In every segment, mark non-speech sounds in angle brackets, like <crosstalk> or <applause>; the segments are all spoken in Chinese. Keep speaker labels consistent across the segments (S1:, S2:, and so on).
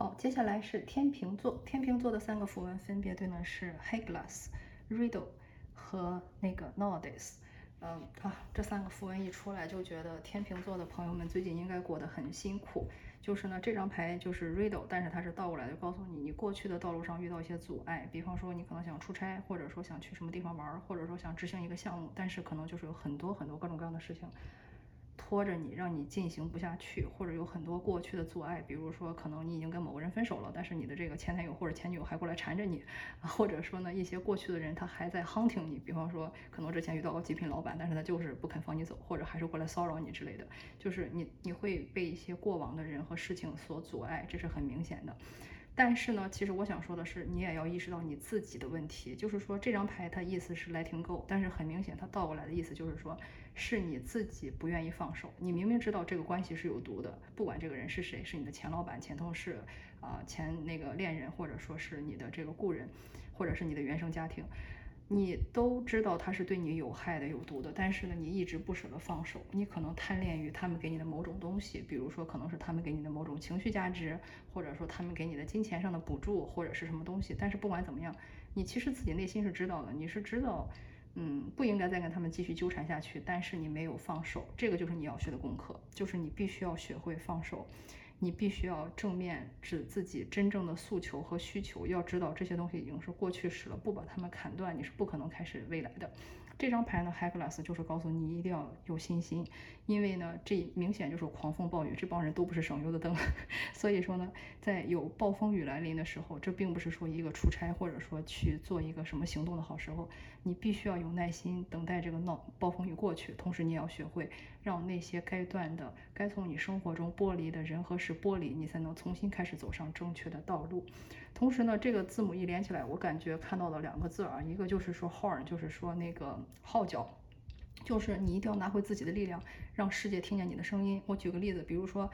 S1: 好，接下来是天平座。天平座的三个符文分别对应的是 Heglas、Riddle 和那个 Nowadays。嗯啊，这三个符文一出来，就觉得天平座的朋友们最近应该过得很辛苦。就是呢，这张牌就是 Riddle，但是它是倒过来的告诉你，你过去的道路上遇到一些阻碍。比方说，你可能想出差，或者说想去什么地方玩，或者说想执行一个项目，但是可能就是有很多很多各种各样的事情。拖着你，让你进行不下去，或者有很多过去的阻碍，比如说可能你已经跟某个人分手了，但是你的这个前男友或者前女友还过来缠着你，或者说呢一些过去的人他还在 hunting 你，比方说可能之前遇到过极品老板，但是他就是不肯放你走，或者还是过来骚扰你之类的，就是你你会被一些过往的人和事情所阻碍，这是很明显的。但是呢，其实我想说的是，你也要意识到你自己的问题。就是说，这张牌它意思是 letting go，但是很明显，它倒过来的意思就是说，是你自己不愿意放手。你明明知道这个关系是有毒的，不管这个人是谁，是你的前老板、前同事啊、前那个恋人，或者说是你的这个故人，或者是你的原生家庭。你都知道他是对你有害的、有毒的，但是呢，你一直不舍得放手。你可能贪恋于他们给你的某种东西，比如说可能是他们给你的某种情绪价值，或者说他们给你的金钱上的补助，或者是什么东西。但是不管怎么样，你其实自己内心是知道的，你是知道，嗯，不应该再跟他们继续纠缠下去。但是你没有放手，这个就是你要学的功课，就是你必须要学会放手。你必须要正面指自己真正的诉求和需求，要知道这些东西已经是过去式了，不把他们砍断，你是不可能开始未来的。这张牌呢 h e g l a s s 就是告诉你一定要有信心，因为呢，这明显就是狂风暴雨，这帮人都不是省油的灯。<laughs> 所以说呢，在有暴风雨来临的时候，这并不是说一个出差或者说去做一个什么行动的好时候，你必须要有耐心等待这个闹暴风雨过去，同时你也要学会让那些该断的、该从你生活中剥离的人和事剥离，你才能重新开始走上正确的道路。同时呢，这个字母一连起来，我感觉看到了两个字啊，一个就是说 horn，就是说那个号角，就是你一定要拿回自己的力量，让世界听见你的声音。我举个例子，比如说，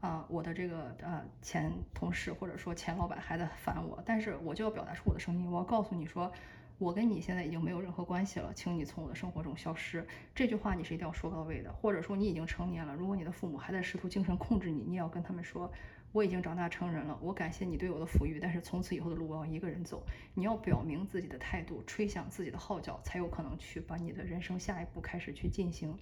S1: 啊，我的这个呃前同事或者说前老板还在烦我，但是我就要表达出我的声音，我要告诉你说，我跟你现在已经没有任何关系了，请你从我的生活中消失。这句话你是一定要说到位的，或者说你已经成年了，如果你的父母还在试图精神控制你，你也要跟他们说。我已经长大成人了，我感谢你对我的抚育，但是从此以后的路我要一个人走。你要表明自己的态度，吹响自己的号角，才有可能去把你的人生下一步开始去进行。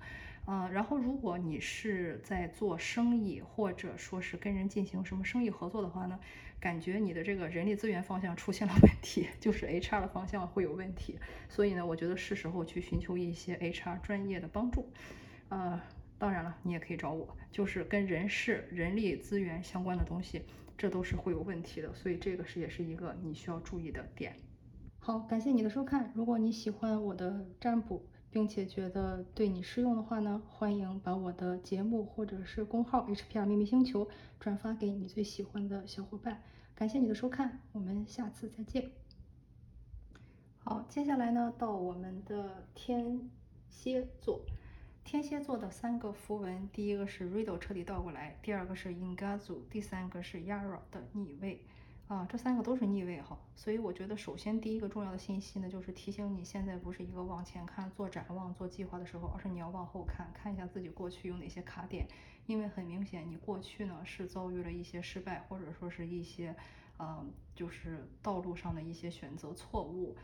S1: 啊，然后如果你是在做生意，或者说是跟人进行什么生意合作的话呢，感觉你的这个人力资源方向出现了问题，<laughs> 就是 HR 的方向会有问题。所以呢，我觉得是时候去寻求一些 HR 专业的帮助。呃。当然了，你也可以找我，就是跟人事、人力资源相关的东西，这都是会有问题的，所以这个是也是一个你需要注意的点。好，感谢你的收看。如果你喜欢我的占卜，并且觉得对你适用的话呢，欢迎把我的节目或者是公号 HPR 秘密星球转发给你最喜欢的小伙伴。感谢你的收看，我们下次再见。好，接下来呢，到我们的天蝎座。天蝎座的三个符文，第一个是 Riddle 彻底倒过来，第二个是 Ingazu，第三个是 Yara 的逆位，啊，这三个都是逆位哈，所以我觉得首先第一个重要的信息呢，就是提醒你现在不是一个往前看、做展望、做计划的时候，而是你要往后看看一下自己过去有哪些卡点，因为很明显你过去呢是遭遇了一些失败，或者说是一些，嗯，就是道路上的一些选择错误。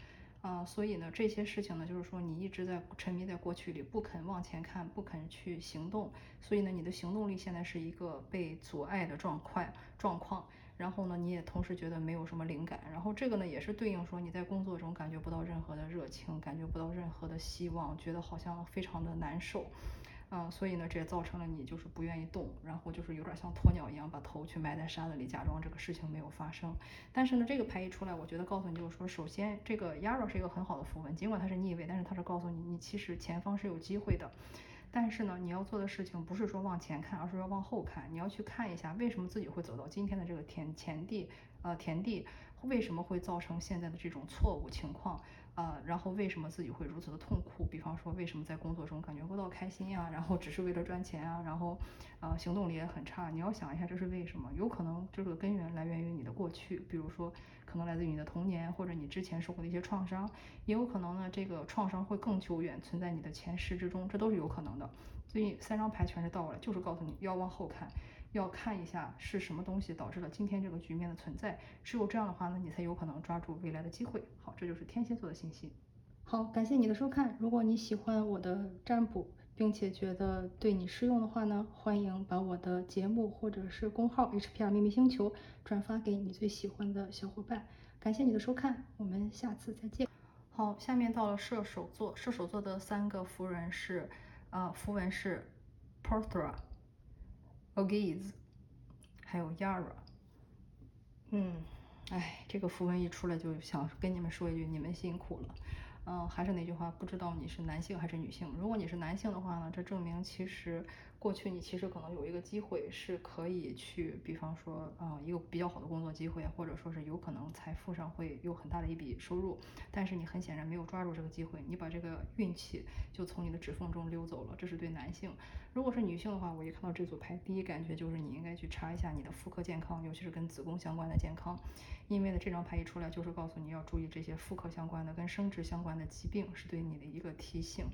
S1: 啊，所以呢，这些事情呢，就是说你一直在沉迷在过去里，不肯往前看，不肯去行动，所以呢，你的行动力现在是一个被阻碍的状况状况。然后呢，你也同时觉得没有什么灵感。然后这个呢，也是对应说你在工作中感觉不到任何的热情，感觉不到任何的希望，觉得好像非常的难受。嗯，所以呢，这也造成了你就是不愿意动，然后就是有点像鸵鸟一样把头去埋在沙子里，假装这个事情没有发生。但是呢，这个牌一出来，我觉得告诉你就是说，首先这个 Yara 是一个很好的符文，尽管它是逆位，但是它是告诉你，你其实前方是有机会的。但是呢，你要做的事情不是说往前看，而是要往后看，你要去看一下为什么自己会走到今天的这个田田地，呃，田地为什么会造成现在的这种错误情况。啊，然后为什么自己会如此的痛苦？比方说，为什么在工作中感觉不到开心呀？然后只是为了赚钱啊？然后，呃，行动力也很差。你要想一下，这是为什么？有可能这个根源来源于你的过去，比如说，可能来自于你的童年，或者你之前受过的一些创伤。也有可能呢，这个创伤会更久远，存在你的前世之中，这都是有可能的。所以三张牌全是倒过来，就是告诉你要往后看，要看一下是什么东西导致了今天这个局面的存在。只有这样的话呢，你才有可能抓住未来的机会。好，这就是天蝎座的信息。好，感谢你的收看。如果你喜欢我的占卜，并且觉得对你适用的话呢，欢迎把我的节目或者是公号 HPR 秘密星球转发给你最喜欢的小伙伴。感谢你的收看，我们下次再见。好，下面到了射手座，射手座的三个符人是，呃，符文是 Porthra、Ogiz，还有 Yara。嗯，哎，这个符文一出来就想跟你们说一句，你们辛苦了。嗯，还是那句话，不知道你是男性还是女性。如果你是男性的话呢，这证明其实过去你其实可能有一个机会是可以去，比方说啊，一个比较好的工作机会，或者说是有可能财富上会有很大的一笔收入，但是你很显然没有抓住这个机会，你把这个运气就从你的指缝中溜走了。这是对男性。如果是女性的话，我一看到这组牌，第一感觉就是你应该去查一下你的妇科健康，尤其是跟子宫相关的健康，因为呢这张牌一出来就是告诉你要注意这些妇科相关的、跟生殖相关。的疾病是对你的一个提醒，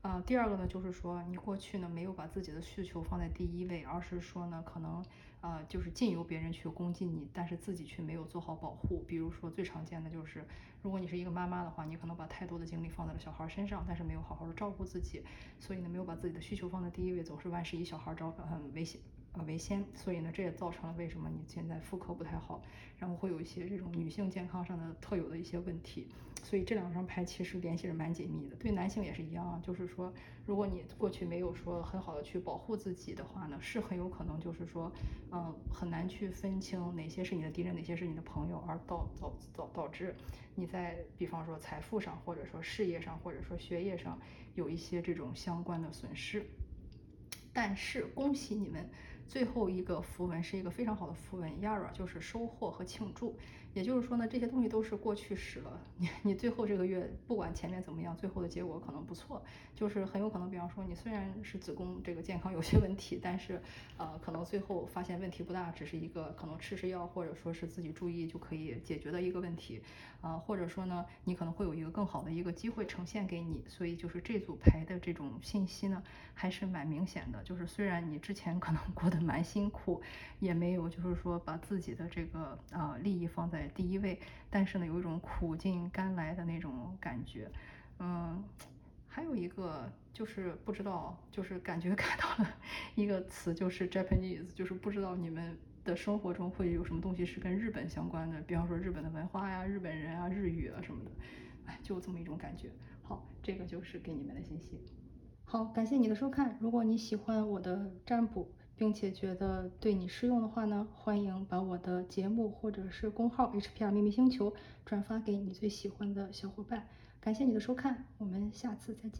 S1: 啊，第二个呢，就是说你过去呢没有把自己的需求放在第一位，而是说呢，可能呃就是尽由别人去攻击你，但是自己却没有做好保护。比如说最常见的就是，如果你是一个妈妈的话，你可能把太多的精力放在了小孩身上，但是没有好好的照顾自己，所以呢没有把自己的需求放在第一位，总是万事以小孩着很危险。为先，所以呢，这也造成了为什么你现在妇科不太好，然后会有一些这种女性健康上的特有的一些问题。所以这两张牌其实联系是蛮紧密的。对男性也是一样啊，就是说，如果你过去没有说很好的去保护自己的话呢，是很有可能就是说，嗯，很难去分清哪些是你的敌人，哪些是你的朋友，而导导导导致你在比方说财富上，或者说事业上，或者说学业上有一些这种相关的损失。但是恭喜你们。最后一个符文是一个非常好的符文，Yara 就是收获和庆祝。也就是说呢，这些东西都是过去时了。你你最后这个月不管前面怎么样，最后的结果可能不错。就是很有可能，比方说你虽然是子宫这个健康有些问题，但是呃可能最后发现问题不大，只是一个可能吃吃药或者说是自己注意就可以解决的一个问题。啊，或者说呢，你可能会有一个更好的一个机会呈现给你。所以就是这组牌的这种信息呢，还是蛮明显的。就是虽然你之前可能过得蛮辛苦，也没有就是说把自己的这个啊利益放在第一位，但是呢，有一种苦尽甘来的那种感觉。嗯，还有一个就是不知道，就是感觉 <laughs> 看到了一个词，就是 Japanese，就是不知道你们的生活中会有什么东西是跟日本相关的，比方说日本的文化呀、日本人啊、日语啊什么的。哎，就这么一种感觉。好，这个就是给你们的信息。好，感谢你的收看。如果你喜欢我的占卜，并且觉得对你适用的话呢，欢迎把我的节目或者是公号 HPR 秘密星球转发给你最喜欢的小伙伴。感谢你的收看，我们下次再见。